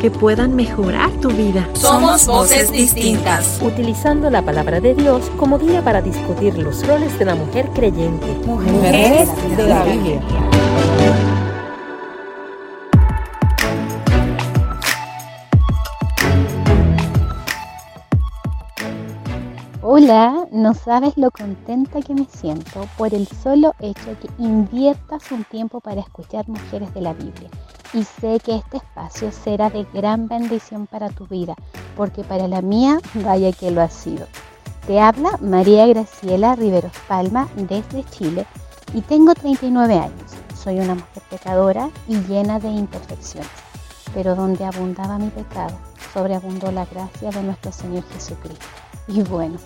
que puedan mejorar tu vida. Somos voces distintas. Utilizando la palabra de Dios como guía para discutir los roles de la mujer creyente. Mujeres de la Biblia. Hola, no sabes lo contenta que me siento por el solo hecho que inviertas un tiempo para escuchar Mujeres de la Biblia y sé que este espacio será de gran bendición para tu vida, porque para la mía, vaya que lo ha sido. Te habla María Graciela Riveros Palma desde Chile y tengo 39 años. Soy una mujer pecadora y llena de imperfecciones, pero donde abundaba mi pecado, sobreabundó la gracia de nuestro Señor Jesucristo. Y bueno,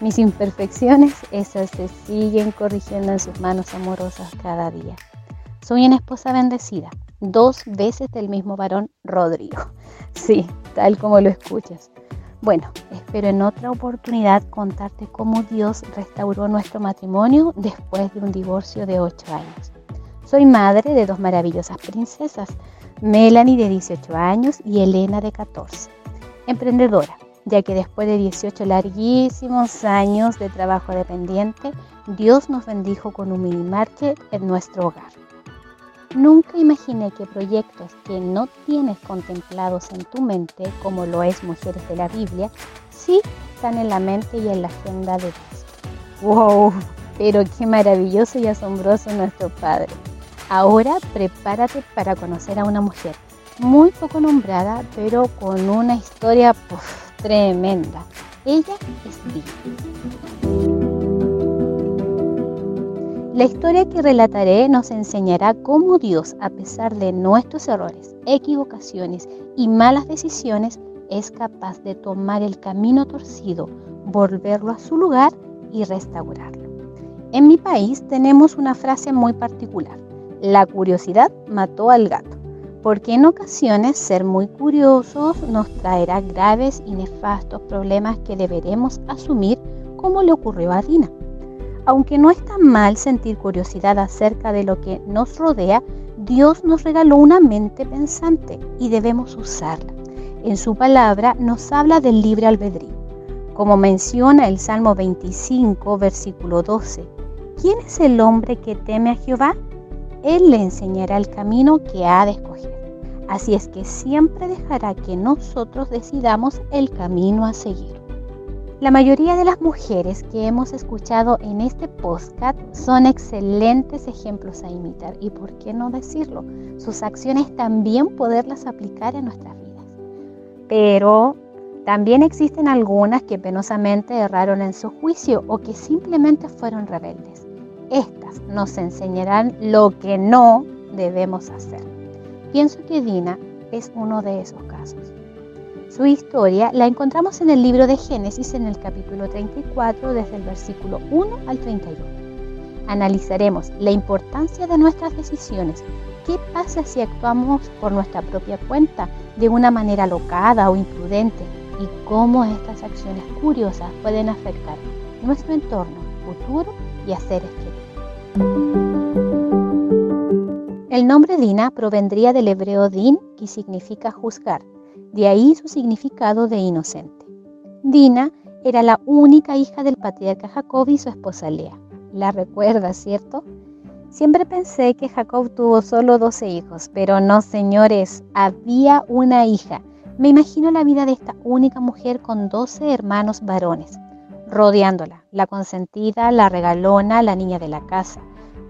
mis imperfecciones, esas se siguen corrigiendo en sus manos amorosas cada día. Soy una esposa bendecida, dos veces del mismo varón, Rodrigo. Sí, tal como lo escuchas. Bueno, espero en otra oportunidad contarte cómo Dios restauró nuestro matrimonio después de un divorcio de 8 años. Soy madre de dos maravillosas princesas, Melanie de 18 años y Elena de 14. Emprendedora, ya que después de 18 larguísimos años de trabajo dependiente, Dios nos bendijo con un mini market en nuestro hogar. Nunca imaginé que proyectos que no tienes contemplados en tu mente, como lo es Mujeres de la Biblia, sí están en la mente y en la agenda de Dios. ¡Wow! Pero qué maravilloso y asombroso nuestro Padre. Ahora prepárate para conocer a una mujer muy poco nombrada, pero con una historia tremenda. Ella es Dina. La historia que relataré nos enseñará cómo Dios, a pesar de nuestros errores, equivocaciones y malas decisiones, es capaz de tomar el camino torcido, volverlo a su lugar y restaurarlo. En mi país tenemos una frase muy particular. La curiosidad mató al gato, porque en ocasiones ser muy curiosos nos traerá graves y nefastos problemas que deberemos asumir como le ocurrió a Dina. Aunque no está mal sentir curiosidad acerca de lo que nos rodea, Dios nos regaló una mente pensante y debemos usarla. En su palabra nos habla del libre albedrío. Como menciona el Salmo 25, versículo 12, ¿quién es el hombre que teme a Jehová? Él le enseñará el camino que ha de escoger. Así es que siempre dejará que nosotros decidamos el camino a seguir. La mayoría de las mujeres que hemos escuchado en este podcast son excelentes ejemplos a imitar y por qué no decirlo, sus acciones también poderlas aplicar en nuestras vidas. Pero también existen algunas que penosamente erraron en su juicio o que simplemente fueron rebeldes. Estas nos enseñarán lo que no debemos hacer. Pienso que Dina es uno de esos casos. Su historia la encontramos en el libro de Génesis en el capítulo 34 desde el versículo 1 al 31. Analizaremos la importancia de nuestras decisiones. ¿Qué pasa si actuamos por nuestra propia cuenta de una manera alocada o imprudente? Y cómo estas acciones curiosas pueden afectar nuestro entorno futuro y a seres El nombre Dina provendría del hebreo din, que significa juzgar, de ahí su significado de inocente. Dina era la única hija del patriarca Jacob y su esposa Lea. La recuerda, ¿cierto? Siempre pensé que Jacob tuvo solo 12 hijos, pero no, señores, había una hija. Me imagino la vida de esta única mujer con 12 hermanos varones, rodeándola, la consentida, la regalona, la niña de la casa.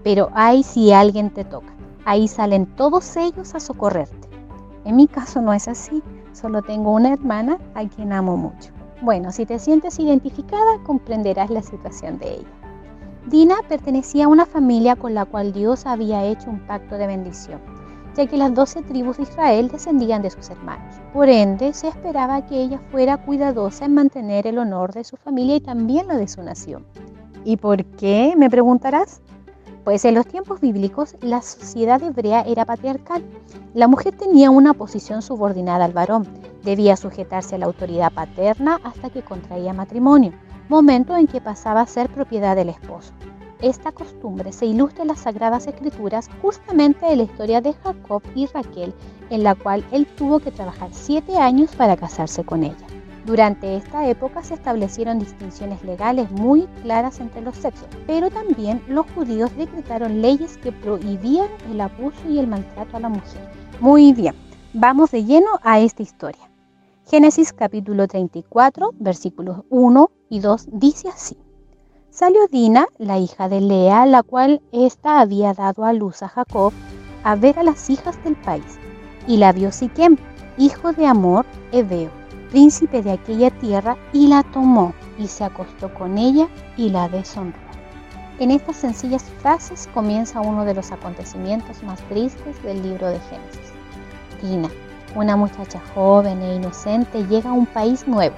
Pero ay si alguien te toca, ahí salen todos ellos a socorrerte. En mi caso no es así. Solo tengo una hermana a quien amo mucho. Bueno, si te sientes identificada, comprenderás la situación de ella. Dina pertenecía a una familia con la cual Dios había hecho un pacto de bendición. ya que las doce tribus de Israel descendían de sus hermanos. Por ende, se esperaba que ella fuera cuidadosa en mantener el honor de su familia y también la de su nación. ¿Y por qué? me preguntarás. Pues en los tiempos bíblicos la sociedad hebrea era patriarcal. La mujer tenía una posición subordinada al varón, debía sujetarse a la autoridad paterna hasta que contraía matrimonio, momento en que pasaba a ser propiedad del esposo. Esta costumbre se ilustra en las Sagradas Escrituras justamente en la historia de Jacob y Raquel, en la cual él tuvo que trabajar siete años para casarse con ella. Durante esta época se establecieron distinciones legales muy claras entre los sexos, pero también los judíos decretaron leyes que prohibían el abuso y el maltrato a la mujer. Muy bien, vamos de lleno a esta historia. Génesis capítulo 34, versículos 1 y 2 dice así. Salió Dina, la hija de Lea, la cual ésta había dado a luz a Jacob, a ver a las hijas del país, y la vio Siquem, hijo de Amor, Ebeo príncipe de aquella tierra, y la tomó y se acostó con ella y la deshonró. En estas sencillas frases comienza uno de los acontecimientos más tristes del libro de Génesis. Tina, una muchacha joven e inocente, llega a un país nuevo,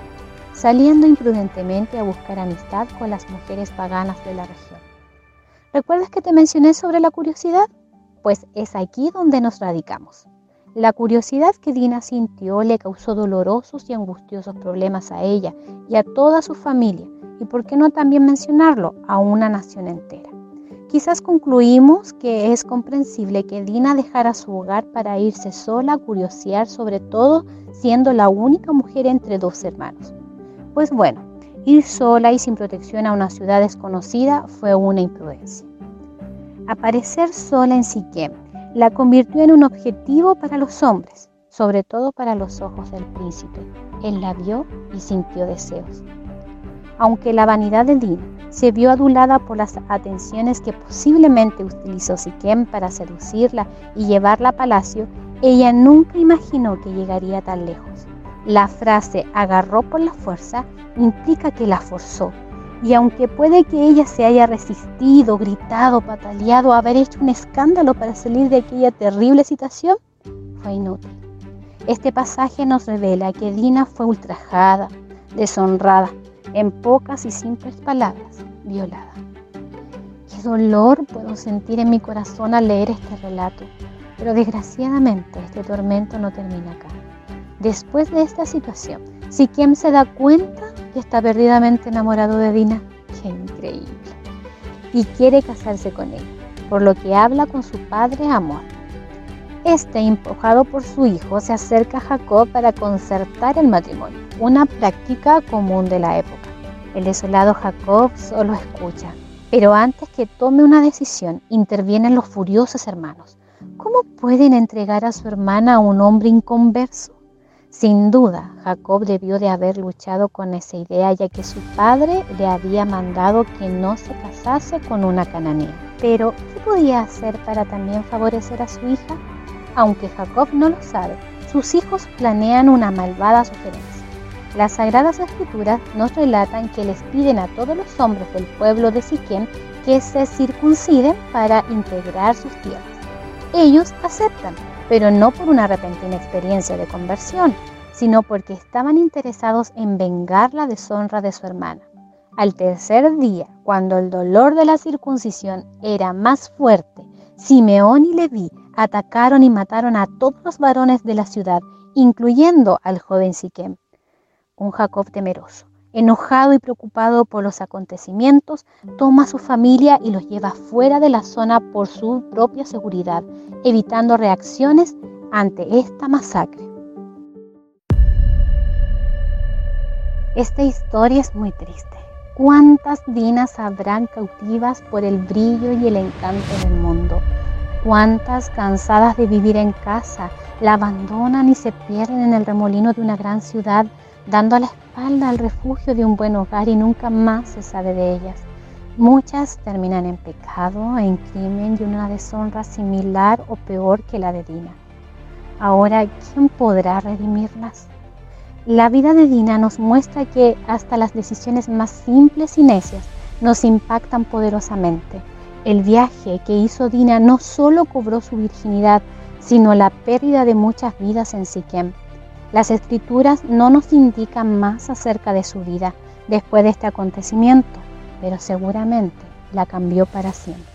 saliendo imprudentemente a buscar amistad con las mujeres paganas de la región. ¿Recuerdas que te mencioné sobre la curiosidad? Pues es aquí donde nos radicamos. La curiosidad que Dina sintió le causó dolorosos y angustiosos problemas a ella y a toda su familia, y por qué no también mencionarlo, a una nación entera. Quizás concluimos que es comprensible que Dina dejara su hogar para irse sola a curiosear, sobre todo siendo la única mujer entre dos hermanos. Pues bueno, ir sola y sin protección a una ciudad desconocida fue una imprudencia. Aparecer sola en Siquem la convirtió en un objetivo para los hombres, sobre todo para los ojos del príncipe. Él la vio y sintió deseos. Aunque la vanidad de Dina se vio adulada por las atenciones que posiblemente utilizó Siquem para seducirla y llevarla a palacio, ella nunca imaginó que llegaría tan lejos. La frase agarró por la fuerza implica que la forzó, y aunque puede que ella se haya resistido, gritado, pataleado, haber hecho un escándalo para salir de aquella terrible situación, fue inútil. Este pasaje nos revela que Dina fue ultrajada, deshonrada, en pocas y simples palabras, violada. Qué dolor puedo sentir en mi corazón al leer este relato, pero desgraciadamente este tormento no termina acá. Después de esta situación, si quien se da cuenta está perdidamente enamorado de Dina. ¡Qué increíble! Y quiere casarse con ella, por lo que habla con su padre Amor. Este, empujado por su hijo, se acerca a Jacob para concertar el matrimonio, una práctica común de la época. El desolado Jacob solo escucha, pero antes que tome una decisión, intervienen los furiosos hermanos. ¿Cómo pueden entregar a su hermana a un hombre inconverso? Sin duda, Jacob debió de haber luchado con esa idea ya que su padre le había mandado que no se casase con una cananea. Pero, ¿qué podía hacer para también favorecer a su hija? Aunque Jacob no lo sabe, sus hijos planean una malvada sugerencia. Las Sagradas Escrituras nos relatan que les piden a todos los hombres del pueblo de Siquem que se circunciden para integrar sus tierras. Ellos aceptan, pero no por una repentina experiencia de conversión, sino porque estaban interesados en vengar la deshonra de su hermana. Al tercer día, cuando el dolor de la circuncisión era más fuerte, Simeón y Leví atacaron y mataron a todos los varones de la ciudad, incluyendo al joven Siquem. Un Jacob temeroso, enojado y preocupado por los acontecimientos, toma a su familia y los lleva fuera de la zona por su propia seguridad, evitando reacciones ante esta masacre. Esta historia es muy triste. ¿Cuántas dinas habrán cautivas por el brillo y el encanto del mundo? ¿Cuántas cansadas de vivir en casa la abandonan y se pierden en el remolino de una gran ciudad, dando a la espalda al refugio de un buen hogar y nunca más se sabe de ellas? Muchas terminan en pecado, en crimen y una deshonra similar o peor que la de Dina. Ahora, ¿quién podrá redimirlas? La vida de Dina nos muestra que hasta las decisiones más simples y necias nos impactan poderosamente. El viaje que hizo Dina no solo cobró su virginidad, sino la pérdida de muchas vidas en Siquem. Las escrituras no nos indican más acerca de su vida después de este acontecimiento, pero seguramente la cambió para siempre.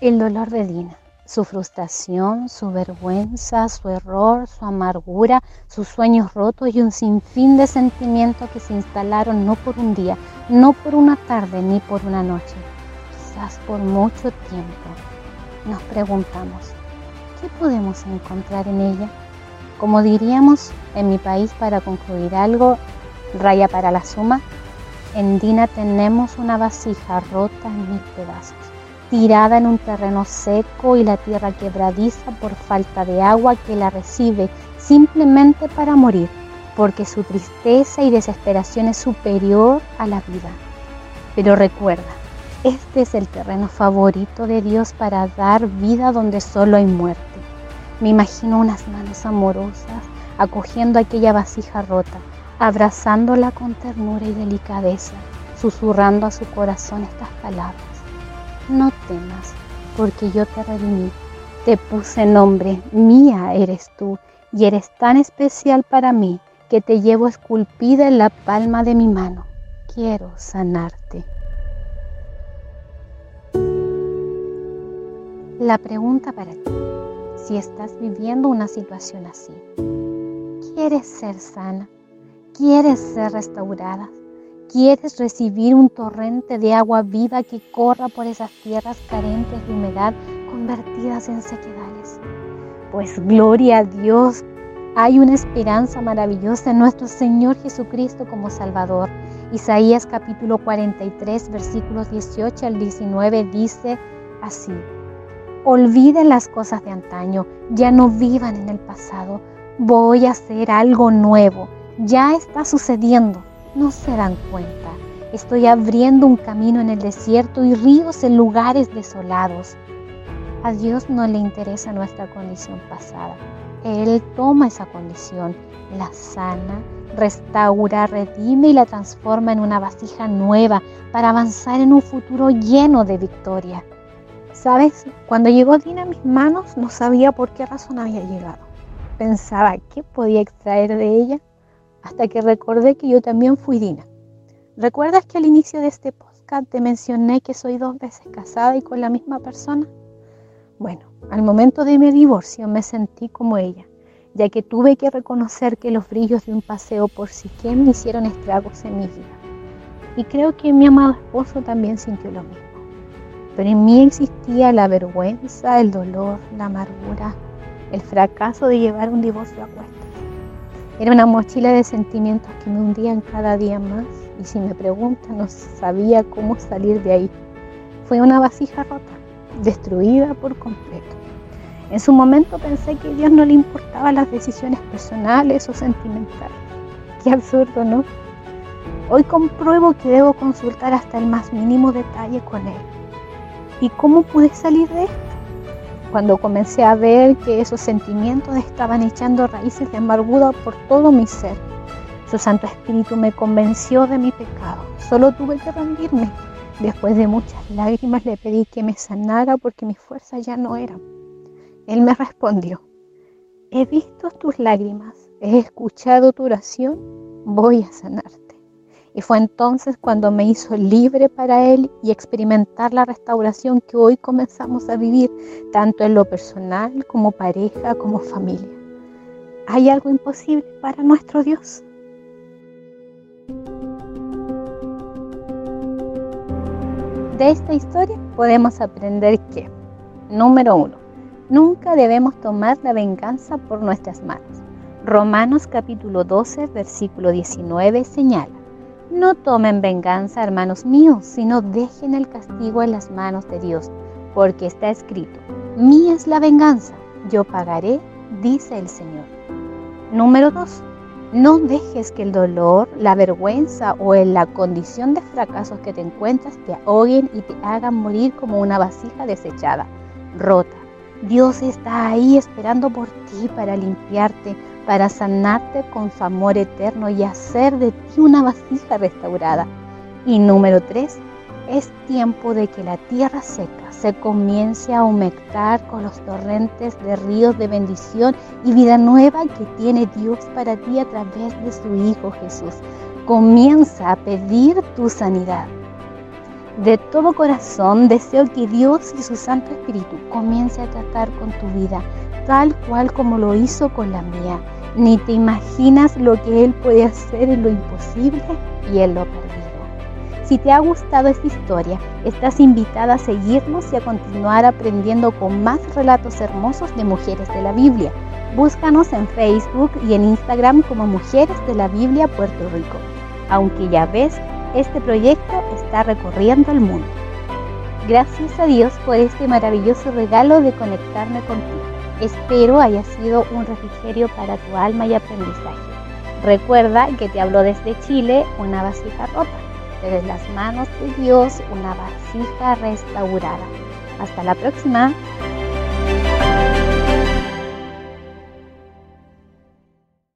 El dolor de Dina, su frustración, su vergüenza, su error, su amargura, sus sueños rotos y un sinfín de sentimientos que se instalaron no por un día, no por una tarde ni por una noche, quizás por mucho tiempo. Nos preguntamos, ¿qué podemos encontrar en ella? Como diríamos en mi país para concluir algo, raya para la suma, en Dina tenemos una vasija rota en mil pedazos, tirada en un terreno seco y la tierra quebradiza por falta de agua que la recibe simplemente para morir, porque su tristeza y desesperación es superior a la vida. Pero recuerda, este es el terreno favorito de Dios para dar vida donde solo hay muerte. Me imagino unas manos amorosas acogiendo aquella vasija rota, abrazándola con ternura y delicadeza, susurrando a su corazón estas palabras. No temas, porque yo te redimí, te puse nombre, mía eres tú, y eres tan especial para mí que te llevo esculpida en la palma de mi mano. Quiero sanarte. La pregunta para ti si estás viviendo una situación así. ¿Quieres ser sana? ¿Quieres ser restaurada? ¿Quieres recibir un torrente de agua viva que corra por esas tierras carentes de humedad convertidas en sequedales? Pues gloria a Dios, hay una esperanza maravillosa en nuestro Señor Jesucristo como Salvador. Isaías capítulo 43 versículos 18 al 19 dice así. Olviden las cosas de antaño, ya no vivan en el pasado. Voy a hacer algo nuevo. Ya está sucediendo. No se dan cuenta. Estoy abriendo un camino en el desierto y ríos en lugares desolados. A Dios no le interesa nuestra condición pasada. Él toma esa condición, la sana, restaura, redime y la transforma en una vasija nueva para avanzar en un futuro lleno de victoria. ¿Sabes? Cuando llegó Dina a mis manos no sabía por qué razón había llegado. Pensaba qué podía extraer de ella hasta que recordé que yo también fui Dina. ¿Recuerdas que al inicio de este podcast te mencioné que soy dos veces casada y con la misma persona? Bueno, al momento de mi divorcio me sentí como ella, ya que tuve que reconocer que los brillos de un paseo por Siquem me hicieron estragos en mi vida. Y creo que mi amado esposo también sintió lo mismo pero en mí existía la vergüenza, el dolor, la amargura, el fracaso de llevar un divorcio a cuestas. Era una mochila de sentimientos que me hundían cada día más y si me preguntan no sabía cómo salir de ahí. Fue una vasija rota, destruida por completo. En su momento pensé que a Dios no le importaban las decisiones personales o sentimentales. Qué absurdo, ¿no? Hoy compruebo que debo consultar hasta el más mínimo detalle con Él ¿Y cómo pude salir de esto? Cuando comencé a ver que esos sentimientos estaban echando raíces de amargura por todo mi ser. Su Santo Espíritu me convenció de mi pecado. Solo tuve que rendirme. Después de muchas lágrimas le pedí que me sanara porque mis fuerzas ya no eran. Él me respondió, he visto tus lágrimas, he escuchado tu oración, voy a sanarte. Y fue entonces cuando me hizo libre para Él y experimentar la restauración que hoy comenzamos a vivir, tanto en lo personal como pareja, como familia. ¿Hay algo imposible para nuestro Dios? De esta historia podemos aprender que, número uno, nunca debemos tomar la venganza por nuestras manos. Romanos capítulo 12, versículo 19 señala, no tomen venganza, hermanos míos, sino dejen el castigo en las manos de Dios, porque está escrito, mía es la venganza, yo pagaré, dice el Señor. Número 2. No dejes que el dolor, la vergüenza o en la condición de fracasos que te encuentras te ahoguen y te hagan morir como una vasija desechada, rota. Dios está ahí esperando por ti para limpiarte, para sanarte con su amor eterno y hacer de ti una vasija restaurada. Y número tres, es tiempo de que la tierra seca se comience a humectar con los torrentes de ríos de bendición y vida nueva que tiene Dios para ti a través de su Hijo Jesús. Comienza a pedir tu sanidad. De todo corazón deseo que Dios y su Santo Espíritu comience a tratar con tu vida, tal cual como lo hizo con la mía. Ni te imaginas lo que Él puede hacer en lo imposible y en lo perdido. Si te ha gustado esta historia, estás invitada a seguirnos y a continuar aprendiendo con más relatos hermosos de mujeres de la Biblia. Búscanos en Facebook y en Instagram como Mujeres de la Biblia Puerto Rico. Aunque ya ves, este proyecto está recorriendo el mundo. Gracias a Dios por este maravilloso regalo de conectarme contigo. Espero haya sido un refrigerio para tu alma y aprendizaje. Recuerda que te hablo desde Chile una vasija rota desde las manos de Dios una vasija restaurada. Hasta la próxima.